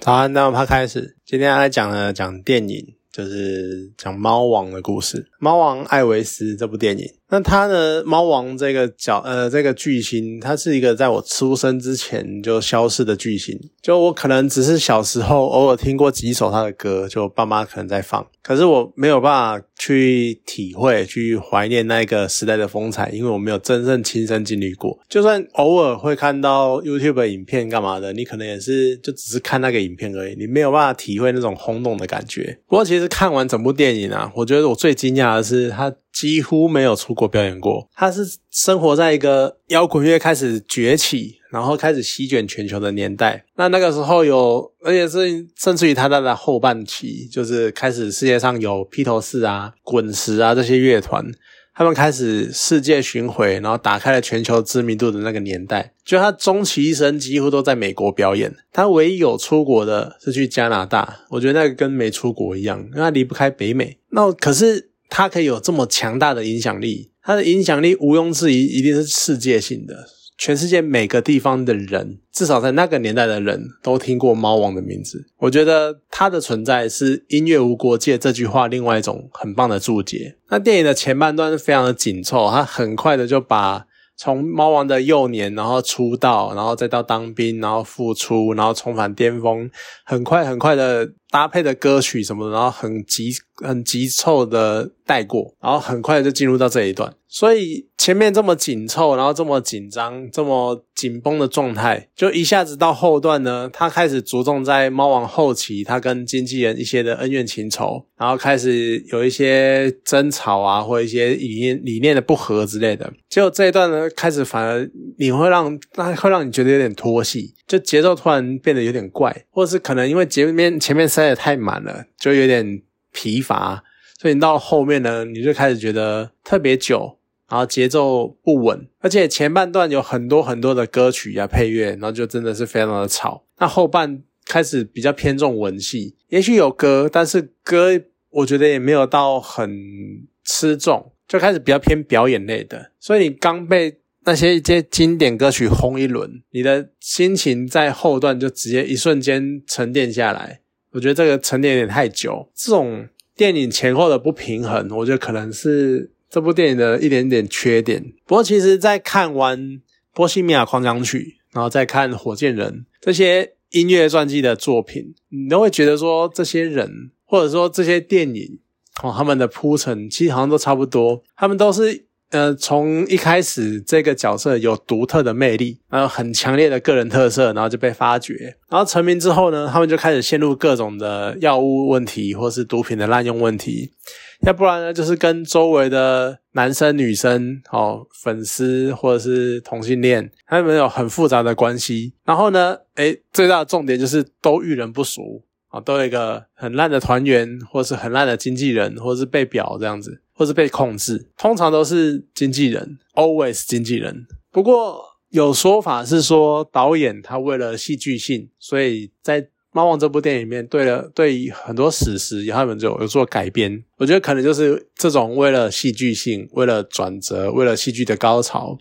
早安，那我们开始。今天要来讲呢，讲电影，就是讲猫王的故事，《猫王艾维斯》这部电影。那他呢，猫王这个角，呃，这个巨星，他是一个在我出生之前就消失的巨星。就我可能只是小时候偶尔听过几首他的歌，就爸妈可能在放，可是我没有办法去体会、去怀念那个时代的风采，因为我没有真正亲身经历过。就算偶尔会看到 YouTube 影片干嘛的，你可能也是就只是看那个影片而已，你没有办法体会那种轰动的感觉。不过其实看完整部电影啊，我觉得我最惊讶的是他。几乎没有出国表演过，他是生活在一个摇滚乐开始崛起，然后开始席卷全球的年代。那那个时候有，而且是甚至于他在的后半期，就是开始世界上有披头士啊、滚石啊这些乐团，他们开始世界巡回，然后打开了全球知名度的那个年代。就他终其一生几乎都在美国表演，他唯一有出国的是去加拿大。我觉得那个跟没出国一样，因为他离不开北美。那可是。他可以有这么强大的影响力，他的影响力毋庸置疑，一定是世界性的。全世界每个地方的人，至少在那个年代的人都听过猫王的名字。我觉得他的存在是“音乐无国界”这句话另外一种很棒的注解。那电影的前半段是非常的紧凑，他很快的就把。从猫王的幼年，然后出道，然后再到当兵，然后复出，然后重返巅峰，很快很快的搭配的歌曲什么的，然后很急很急凑的带过，然后很快就进入到这一段。所以前面这么紧凑，然后这么紧张，这么紧绷的状态，就一下子到后段呢，他开始着重在猫王后期，他跟经纪人一些的恩怨情仇，然后开始有一些争吵啊，或一些理念理念的不合之类的。结果这一段呢，开始反而你会让那会让你觉得有点拖戏，就节奏突然变得有点怪，或者是可能因为前面前面塞的太满了，就有点疲乏，所以你到后面呢，你就开始觉得特别久。然后节奏不稳，而且前半段有很多很多的歌曲呀配乐，然后就真的是非常的吵。那后半开始比较偏重文戏，也许有歌，但是歌我觉得也没有到很吃重，就开始比较偏表演类的。所以你刚被那些一些经典歌曲轰一轮，你的心情在后段就直接一瞬间沉淀下来。我觉得这个沉淀有点太久，这种电影前后的不平衡，我觉得可能是。这部电影的一点点缺点，不过其实，在看完《波西米亚狂想曲》，然后再看《火箭人》这些音乐传记的作品，你都会觉得说，这些人或者说这些电影哦，他们的铺陈其实好像都差不多，他们都是呃，从一开始这个角色有独特的魅力，然后很强烈的个人特色，然后就被发掘，然后成名之后呢，他们就开始陷入各种的药物问题，或是毒品的滥用问题。要不然呢，就是跟周围的男生、女生、哦粉丝或者是同性恋，他们有很复杂的关系。然后呢，诶最大的重点就是都遇人不熟啊，都有一个很烂的团员，或是很烂的经纪人，或是被表这样子，或是被控制。通常都是经纪人，always 经纪人。不过有说法是说，导演他为了戏剧性，所以在。猫王这部电影里面，对了，对很多史实，他们就有做改编。我觉得可能就是这种为了戏剧性、为了转折、为了戏剧的高潮，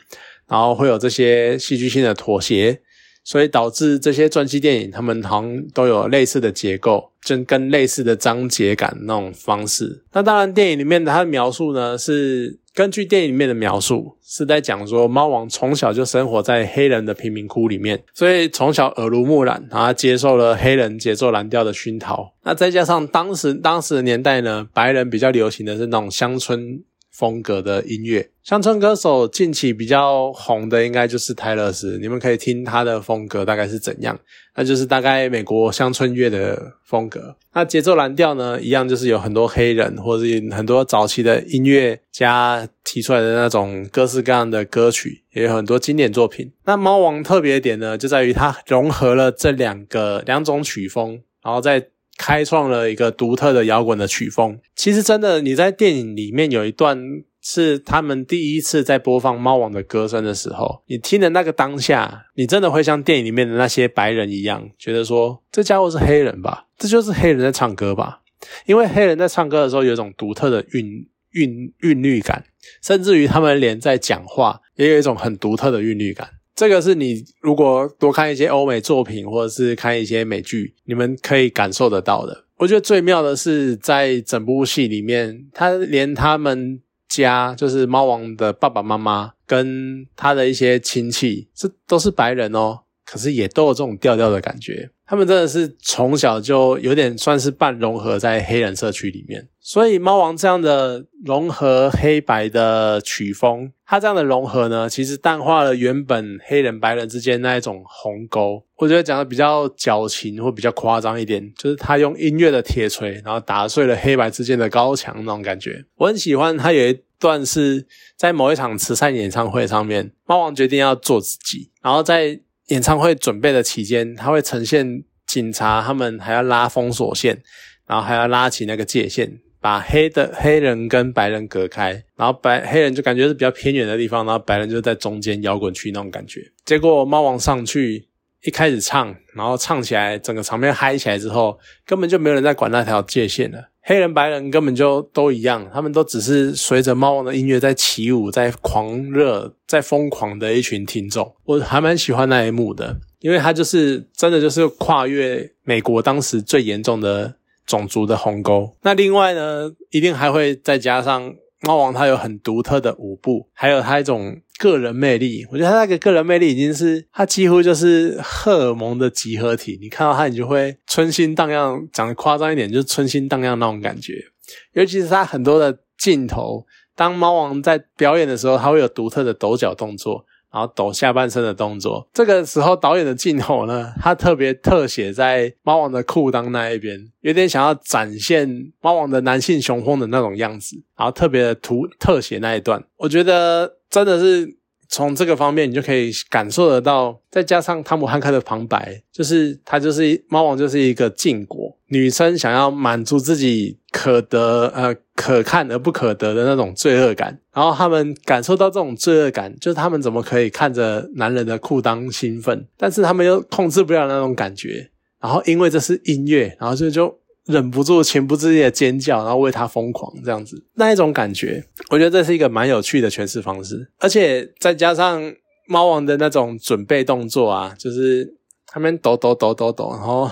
然后会有这些戏剧性的妥协，所以导致这些传记电影，他们好像都有类似的结构，就跟类似的章节感那种方式。那当然，电影里面的它的描述呢是。根据电影里面的描述，是在讲说猫王从小就生活在黑人的贫民窟里面，所以从小耳濡目染，然后接受了黑人节奏蓝调的熏陶。那再加上当时当时的年代呢，白人比较流行的是那种乡村。风格的音乐，乡村歌手近期比较红的应该就是泰勒斯，你们可以听他的风格大概是怎样，那就是大概美国乡村乐的风格。那节奏蓝调呢，一样就是有很多黑人或者很多早期的音乐家提出来的那种各式各样的歌曲，也有很多经典作品。那猫王特别点呢，就在于它融合了这两个两种曲风，然后在。开创了一个独特的摇滚的曲风。其实，真的，你在电影里面有一段是他们第一次在播放猫王的歌声的时候，你听的那个当下，你真的会像电影里面的那些白人一样，觉得说这家伙是黑人吧？这就是黑人在唱歌吧？因为黑人在唱歌的时候有一种独特的韵韵韵律感，甚至于他们连在讲话也有一种很独特的韵律感。这个是你如果多看一些欧美作品，或者是看一些美剧，你们可以感受得到的。我觉得最妙的是，在整部戏里面，他连他们家就是猫王的爸爸妈妈跟他的一些亲戚，这都是白人哦，可是也都有这种调调的感觉。他们真的是从小就有点算是半融合在黑人社区里面，所以猫王这样的融合黑白的曲风，它这样的融合呢，其实淡化了原本黑人白人之间那一种鸿沟。我觉得讲的比较矫情或比较夸张一点，就是他用音乐的铁锤，然后打碎了黑白之间的高墙那种感觉。我很喜欢他有一段是在某一场慈善演唱会上面，猫王决定要做自己，然后在。演唱会准备的期间，他会呈现警察他们还要拉封锁线，然后还要拉起那个界限，把黑的黑人跟白人隔开，然后白黑人就感觉是比较偏远的地方，然后白人就在中间摇滚区那种感觉。结果猫王上去一开始唱，然后唱起来整个场面嗨起来之后，根本就没有人在管那条界限了。黑人白人根本就都一样，他们都只是随着猫王的音乐在起舞，在狂热，在疯狂的一群听众。我还蛮喜欢那一幕的，因为他就是真的就是跨越美国当时最严重的种族的鸿沟。那另外呢，一定还会再加上。猫王他有很独特的舞步，还有他一种个人魅力。我觉得他那个个人魅力已经是他几乎就是荷尔蒙的集合体。你看到他，你就会春心荡漾。讲的夸张一点，就是春心荡漾那种感觉。尤其是他很多的镜头，当猫王在表演的时候，他会有独特的抖脚动作。然后抖下半身的动作，这个时候导演的镜头呢，他特别特写在猫王的裤裆那一边，有点想要展现猫王的男性雄风的那种样子，然后特别的图特写那一段，我觉得真的是。从这个方面，你就可以感受得到，再加上汤姆汉克的旁白，就是他就是猫王，就是一个禁果女生想要满足自己可得呃可看而不可得的那种罪恶感，然后他们感受到这种罪恶感，就是他们怎么可以看着男人的裤裆兴奋，但是他们又控制不了那种感觉，然后因为这是音乐，然后就就。忍不住情不自禁的尖叫，然后为他疯狂这样子，那一种感觉，我觉得这是一个蛮有趣的诠释方式，而且再加上猫王的那种准备动作啊，就是他们抖抖抖抖抖，然后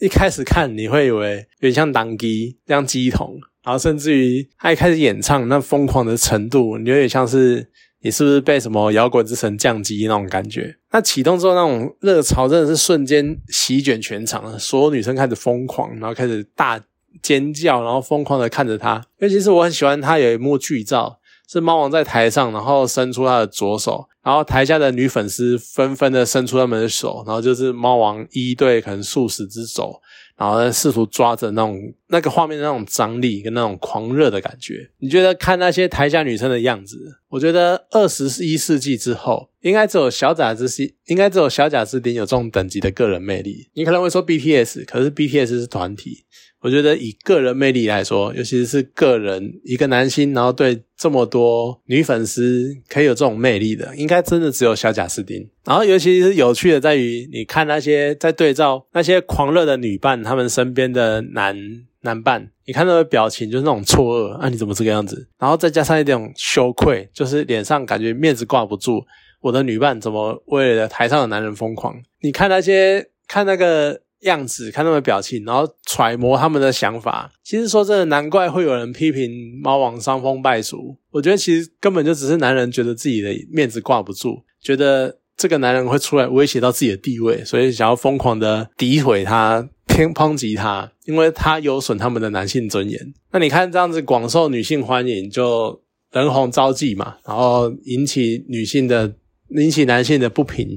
一开始看你会以为有点像当机，像机筒，然后甚至于他一开始演唱那疯狂的程度，你有点像是。你是不是被什么摇滚之神降级那种感觉？那启动之后那种热潮真的是瞬间席卷全场，所有女生开始疯狂，然后开始大尖叫，然后疯狂的看着他。尤其是我很喜欢他有一幕剧照，是猫王在台上，然后伸出他的左手，然后台下的女粉丝纷纷的伸出他们的手，然后就是猫王一对可能数十只手。然后试图抓着那种那个画面的那种张力跟那种狂热的感觉，你觉得看那些台下女生的样子，我觉得二十一世纪之后，应该只有小贾之西，应该只有小贾之丁有这种等级的个人魅力。你可能会说 BTS，可是 BTS 是团体。我觉得以个人魅力来说，尤其是个人一个男星，然后对这么多女粉丝可以有这种魅力的，应该真的只有小贾斯汀。然后尤其是有趣的在于，你看那些在对照那些狂热的女伴，他们身边的男男伴，你看到的表情就是那种错愕啊，你怎么这个样子？然后再加上一种羞愧，就是脸上感觉面子挂不住，我的女伴怎么为了台上的男人疯狂？你看那些看那个。样子看他们表情，然后揣摩他们的想法。其实说真的，难怪会有人批评猫王伤风败俗。我觉得其实根本就只是男人觉得自己的面子挂不住，觉得这个男人会出来威胁到自己的地位，所以想要疯狂的诋毁他、偏抨击他，因为他有损他们的男性尊严。那你看这样子广受女性欢迎，就人红招妓嘛，然后引起女性的。引起男性的不平，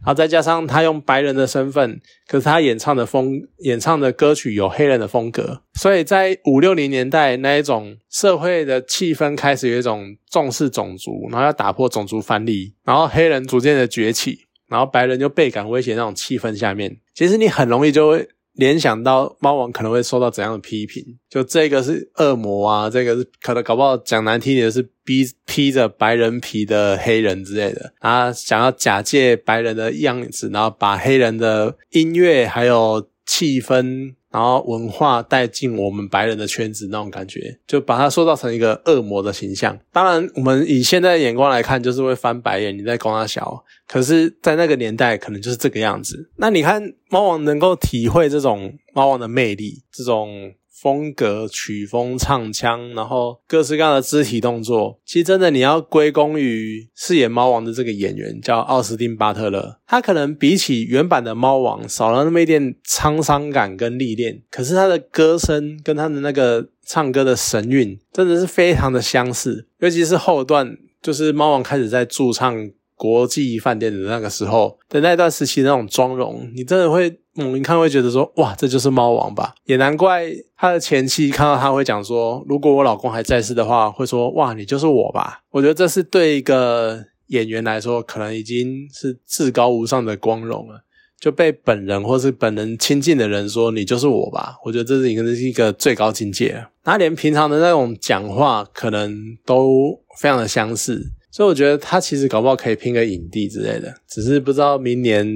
然后再加上他用白人的身份，可是他演唱的风演唱的歌曲有黑人的风格，所以在五六零年代那一种社会的气氛开始有一种重视种族，然后要打破种族藩篱，然后黑人逐渐的崛起，然后白人就倍感威胁那种气氛下面，其实你很容易就会。联想到猫王可能会受到怎样的批评？就这个是恶魔啊，这个是可能搞不好讲难听点是披披着白人皮的黑人之类的啊，想要假借白人的样子，然后把黑人的音乐还有气氛，然后文化带进我们白人的圈子那种感觉，就把它塑造成一个恶魔的形象。当然，我们以现在的眼光来看，就是会翻白眼，你在光他小。可是，在那个年代，可能就是这个样子。那你看，猫王能够体会这种猫王的魅力，这种。风格、曲风、唱腔，然后各式各样的肢体动作，其实真的你要归功于饰演猫王的这个演员，叫奥斯汀·巴特勒。他可能比起原版的猫王少了那么一点沧桑感跟历练，可是他的歌声跟他的那个唱歌的神韵，真的是非常的相似。尤其是后段，就是猫王开始在驻唱国际饭店的那个时候的那段时期那种妆容，你真的会。猛一看会觉得说，哇，这就是猫王吧？也难怪他的前妻看到他会讲说，如果我老公还在世的话，会说，哇，你就是我吧？我觉得这是对一个演员来说，可能已经是至高无上的光荣了。就被本人或是本人亲近的人说，你就是我吧？我觉得这是一个是一个最高境界。他连平常的那种讲话，可能都非常的相似，所以我觉得他其实搞不好可以拼个影帝之类的，只是不知道明年。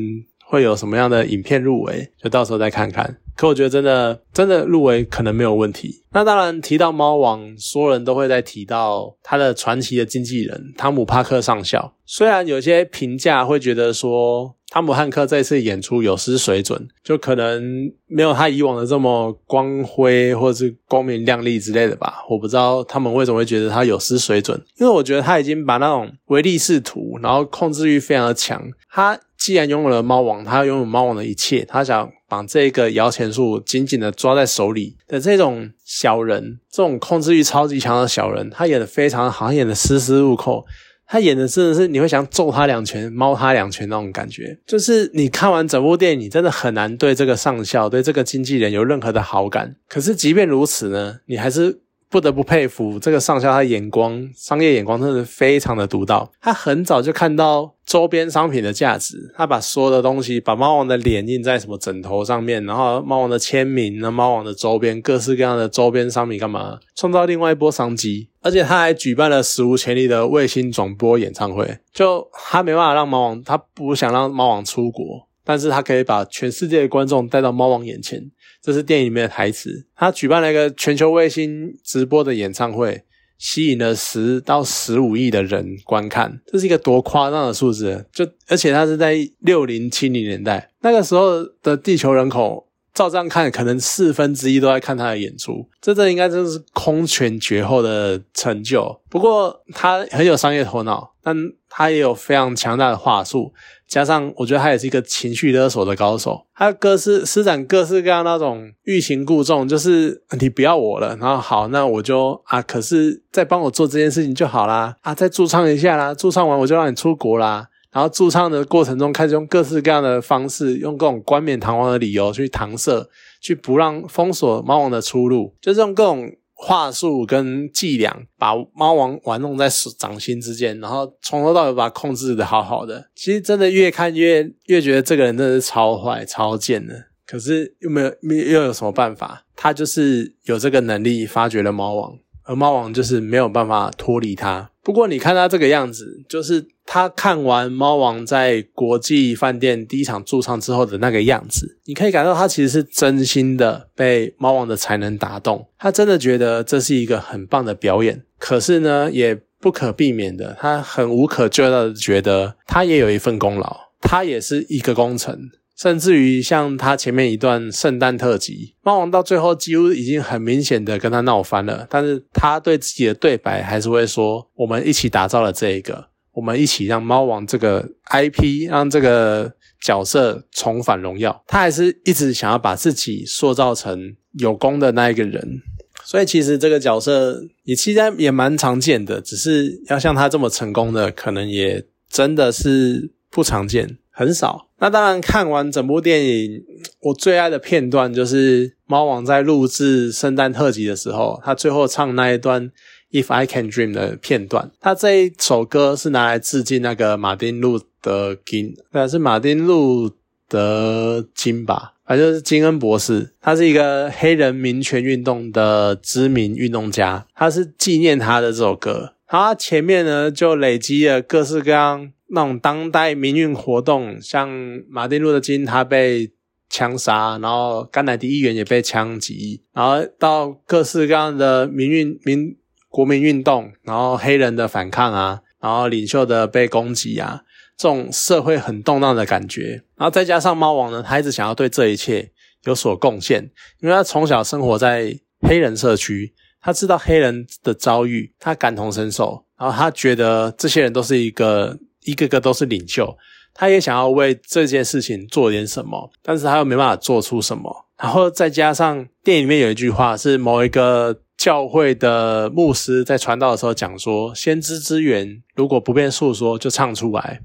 会有什么样的影片入围，就到时候再看看。可我觉得真的真的入围可能没有问题。那当然提到猫王，所有人都会在提到他的传奇的经纪人汤姆帕克上校。虽然有些评价会觉得说汤姆汉克这次演出有失水准，就可能没有他以往的这么光辉或是光明亮丽之类的吧。我不知道他们为什么会觉得他有失水准，因为我觉得他已经把那种唯利是图，然后控制欲非常的强。他既然拥有了猫王，他拥有猫王的一切，他想。把这个摇钱树紧紧的抓在手里的这种小人，这种控制欲超级强的小人，他演的非常好，演的丝丝入扣，他演的真的是你会想揍他两拳、猫他两拳那种感觉。就是你看完整部电影，你真的很难对这个上校、对这个经纪人有任何的好感。可是即便如此呢，你还是。不得不佩服这个上校，他眼光商业眼光真的是非常的独到。他很早就看到周边商品的价值，他把所有的东西，把猫王的脸印在什么枕头上面，然后猫王的签名，那猫王的周边，各式各样的周边商品，干嘛创造另外一波商机？而且他还举办了史无前例的卫星转播演唱会。就他没办法让猫王，他不想让猫王出国，但是他可以把全世界的观众带到猫王眼前。这是电影里面的台词。他举办了一个全球卫星直播的演唱会，吸引了十到十五亿的人观看。这是一个多夸张的数字！就而且它是在六零七零年代，那个时候的地球人口，照这样看，可能四分之一都在看他的演出。这这应该真是空前绝后的成就。不过他很有商业头脑，但他也有非常强大的话术。加上，我觉得他也是一个情绪勒索的高手。他各式施展各式各样那种欲擒故纵，就是你不要我了，然后好，那我就啊，可是再帮我做这件事情就好啦，啊，再驻唱一下啦，驻唱完我就让你出国啦。然后驻唱的过程中，开始用各式各样的方式，用各种冠冕堂皇的理由去搪塞，去不让封锁猫王的出路，就是用各种。话术跟伎俩，把猫王玩弄在掌心之间，然后从头到尾把它控制的好好的。其实真的越看越越觉得这个人真的是超坏、超贱的。可是又没有又有什么办法？他就是有这个能力发掘了猫王，而猫王就是没有办法脱离他。不过你看他这个样子，就是他看完猫王在国际饭店第一场驻唱之后的那个样子，你可以感到他其实是真心的被猫王的才能打动，他真的觉得这是一个很棒的表演。可是呢，也不可避免的，他很无可救药的觉得他也有一份功劳，他也是一个功臣。甚至于像他前面一段圣诞特辑，猫王到最后几乎已经很明显的跟他闹翻了，但是他对自己的对白还是会说：“我们一起打造了这一个，我们一起让猫王这个 IP 让这个角色重返荣耀。”他还是一直想要把自己塑造成有功的那一个人，所以其实这个角色也其实也蛮常见的，只是要像他这么成功的，可能也真的是不常见。很少。那当然，看完整部电影，我最爱的片段就是猫王在录制圣诞特辑的时候，他最后唱那一段《If I Can Dream》的片段。他这一首歌是拿来致敬那个马丁路德金，对，是马丁路德金吧？反正就是金恩博士，他是一个黑人民权运动的知名运动家，他是纪念他的这首歌。他前面呢，就累积了各式各样。那种当代民运活动，像马丁路德金他被枪杀，然后甘乃迪议员也被枪击，然后到各式各样的民运民国民运动，然后黑人的反抗啊，然后领袖的被攻击啊，这种社会很动荡的感觉，然后再加上猫王呢，他一直想要对这一切有所贡献，因为他从小生活在黑人社区，他知道黑人的遭遇，他感同身受，然后他觉得这些人都是一个一个个都是领袖。他也想要为这件事情做点什么，但是他又没办法做出什么。然后再加上电影里面有一句话，是某一个教会的牧师在传道的时候讲说：“先知之源如果不便诉说，就唱出来。”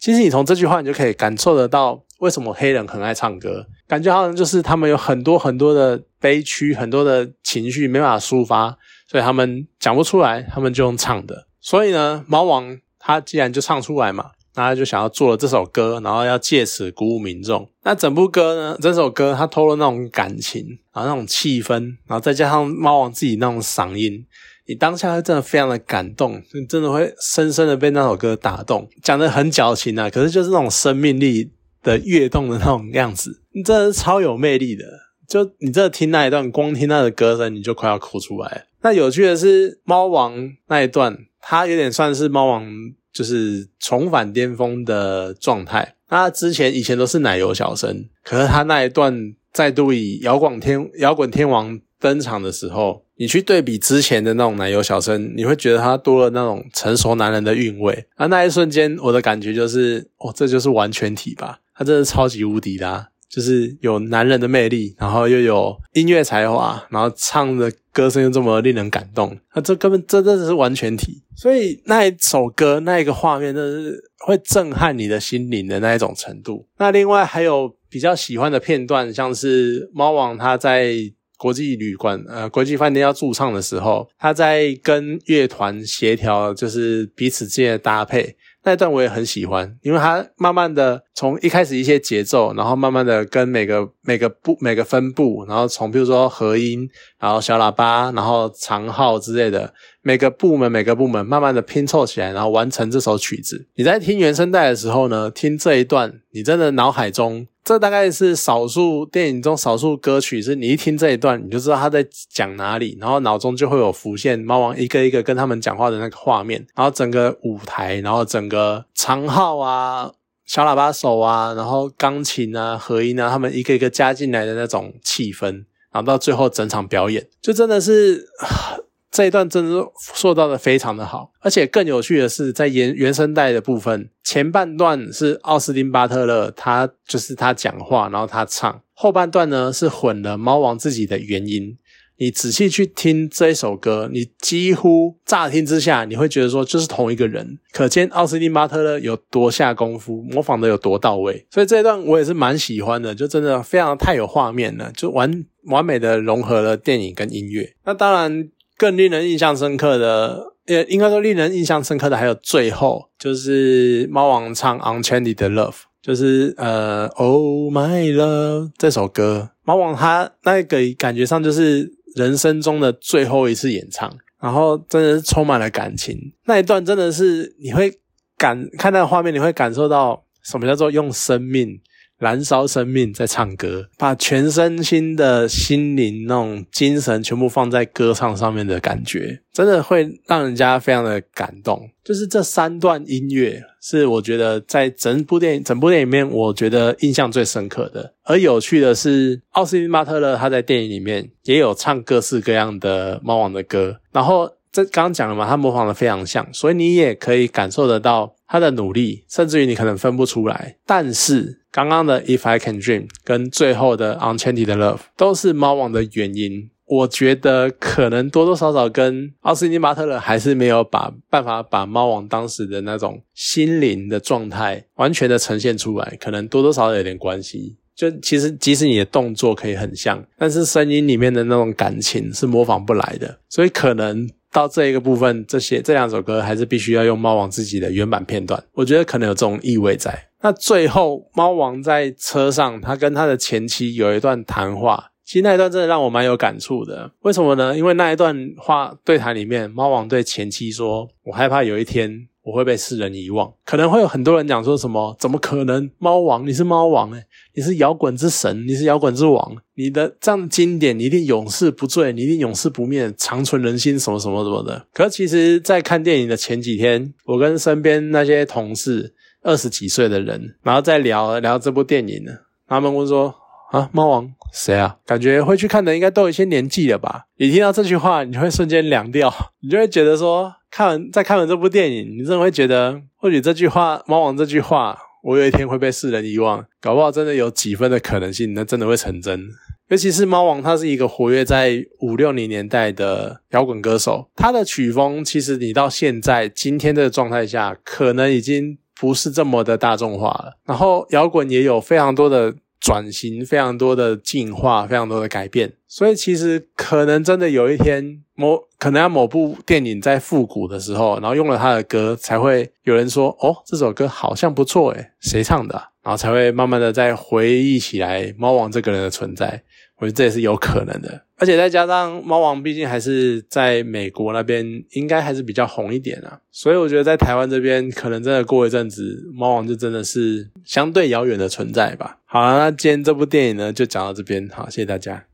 其实你从这句话，你就可以感受得到为什么黑人很爱唱歌，感觉好像就是他们有很多很多的悲屈，很多的情绪没办法抒发，所以他们讲不出来，他们就用唱的。所以呢，猫王他既然就唱出来嘛。那他就想要做了这首歌，然后要借此鼓舞民众。那整部歌呢？整首歌他透露那种感情，然后那种气氛，然后再加上猫王自己那种嗓音，你当下会真的非常的感动，你真的会深深的被那首歌打动。讲的很矫情啊，可是就是那种生命力的跃动的那种样子，你真的是超有魅力的。就你这听那一段，光听他的歌声，你就快要哭出来。那有趣的是，猫王那一段，他有点算是猫王。就是重返巅峰的状态。他之前以前都是奶油小生，可是他那一段再度以摇滚天摇滚天王登场的时候，你去对比之前的那种奶油小生，你会觉得他多了那种成熟男人的韵味。而那一瞬间，我的感觉就是，哦，这就是完全体吧？他真的超级无敌的。啊就是有男人的魅力，然后又有音乐才华，然后唱的歌声又这么令人感动，那这根本这真的是完全体。所以那一首歌那一个画面，真的是会震撼你的心灵的那一种程度。那另外还有比较喜欢的片段，像是猫王他在国际旅馆呃国际饭店要驻唱的时候，他在跟乐团协调，就是彼此之间的搭配。那一段我也很喜欢，因为它慢慢的从一开始一些节奏，然后慢慢的跟每个每个部每个分部，然后从比如说和音，然后小喇叭，然后长号之类的。每个部门每个部门慢慢的拼凑起来，然后完成这首曲子。你在听原声带的时候呢，听这一段，你真的脑海中，这大概是少数电影中少数歌曲，是你一听这一段，你就知道他在讲哪里，然后脑中就会有浮现猫王一个一个跟他们讲话的那个画面，然后整个舞台，然后整个长号啊、小喇叭手啊，然后钢琴啊、和音啊，他们一个一个加进来的那种气氛，然后到最后整场表演，就真的是。这一段真的是塑造的非常的好，而且更有趣的是，在原原声带的部分，前半段是奥斯汀巴特勒，他就是他讲话，然后他唱；后半段呢是混了猫王自己的原音。你仔细去听这一首歌，你几乎乍听之下，你会觉得说就是同一个人，可见奥斯汀巴特勒有多下功夫，模仿的有多到位。所以这一段我也是蛮喜欢的，就真的非常太有画面了，就完完美的融合了电影跟音乐。那当然。更令人印象深刻的，呃，应该说令人印象深刻的还有最后，就是猫王唱《Unchanted Love》，就是呃，Oh My Love 这首歌，猫王他那个感觉上就是人生中的最后一次演唱，然后真的是充满了感情，那一段真的是你会感看那个画面，你会感受到什么叫做用生命。燃烧生命在唱歌，把全身心的心灵那种精神全部放在歌唱上面的感觉，真的会让人家非常的感动。就是这三段音乐是我觉得在整部电影整部电影里面，我觉得印象最深刻的。而有趣的是，奥斯汀·巴特勒他在电影里面也有唱各式各样的猫王的歌，然后这刚刚讲了嘛，他模仿的非常像，所以你也可以感受得到他的努力，甚至于你可能分不出来，但是。刚刚的 If I Can Dream 跟最后的 Unchanted Love 都是猫王的原因，我觉得可能多多少少跟奥斯汀巴特勒还是没有把办法把猫王当时的那种心灵的状态完全的呈现出来，可能多多少少有点关系。就其实即使你的动作可以很像，但是声音里面的那种感情是模仿不来的，所以可能到这一个部分，这些这两首歌还是必须要用猫王自己的原版片段，我觉得可能有这种意味在。那最后，猫王在车上，他跟他的前妻有一段谈话。其实那一段真的让我蛮有感触的。为什么呢？因为那一段话对谈里面，猫王对前妻说：“我害怕有一天我会被世人遗忘。可能会有很多人讲说什么？怎么可能？猫王，你是猫王诶你是摇滚之神，你是摇滚之王，你的这样的经典，你一定永世不坠，你一定永世不灭，长存人心，什么什么什么的。可其实，在看电影的前几天，我跟身边那些同事，二十几岁的人，然后再聊聊这部电影呢，他们问说。啊，猫王谁啊？感觉会去看的应该都有一些年纪了吧？你听到这句话，你就会瞬间凉掉，你就会觉得说，看完再看完这部电影，你真的会觉得，或许这句话，猫王这句话，我有一天会被世人遗忘，搞不好真的有几分的可能性，那真的会成真。尤其是猫王，他是一个活跃在五六零年代的摇滚歌手，他的曲风其实你到现在今天的状态下，可能已经不是这么的大众化了。然后摇滚也有非常多的。转型非常多的进化，非常多的改变，所以其实可能真的有一天，某可能要某部电影在复古的时候，然后用了他的歌，才会有人说：“哦，这首歌好像不错，诶谁唱的？”然后才会慢慢的再回忆起来猫王这个人的存在。我觉得这也是有可能的，而且再加上猫王毕竟还是在美国那边，应该还是比较红一点啊，所以我觉得在台湾这边，可能真的过一阵子，猫王就真的是相对遥远的存在吧。好了，那今天这部电影呢，就讲到这边，好，谢谢大家。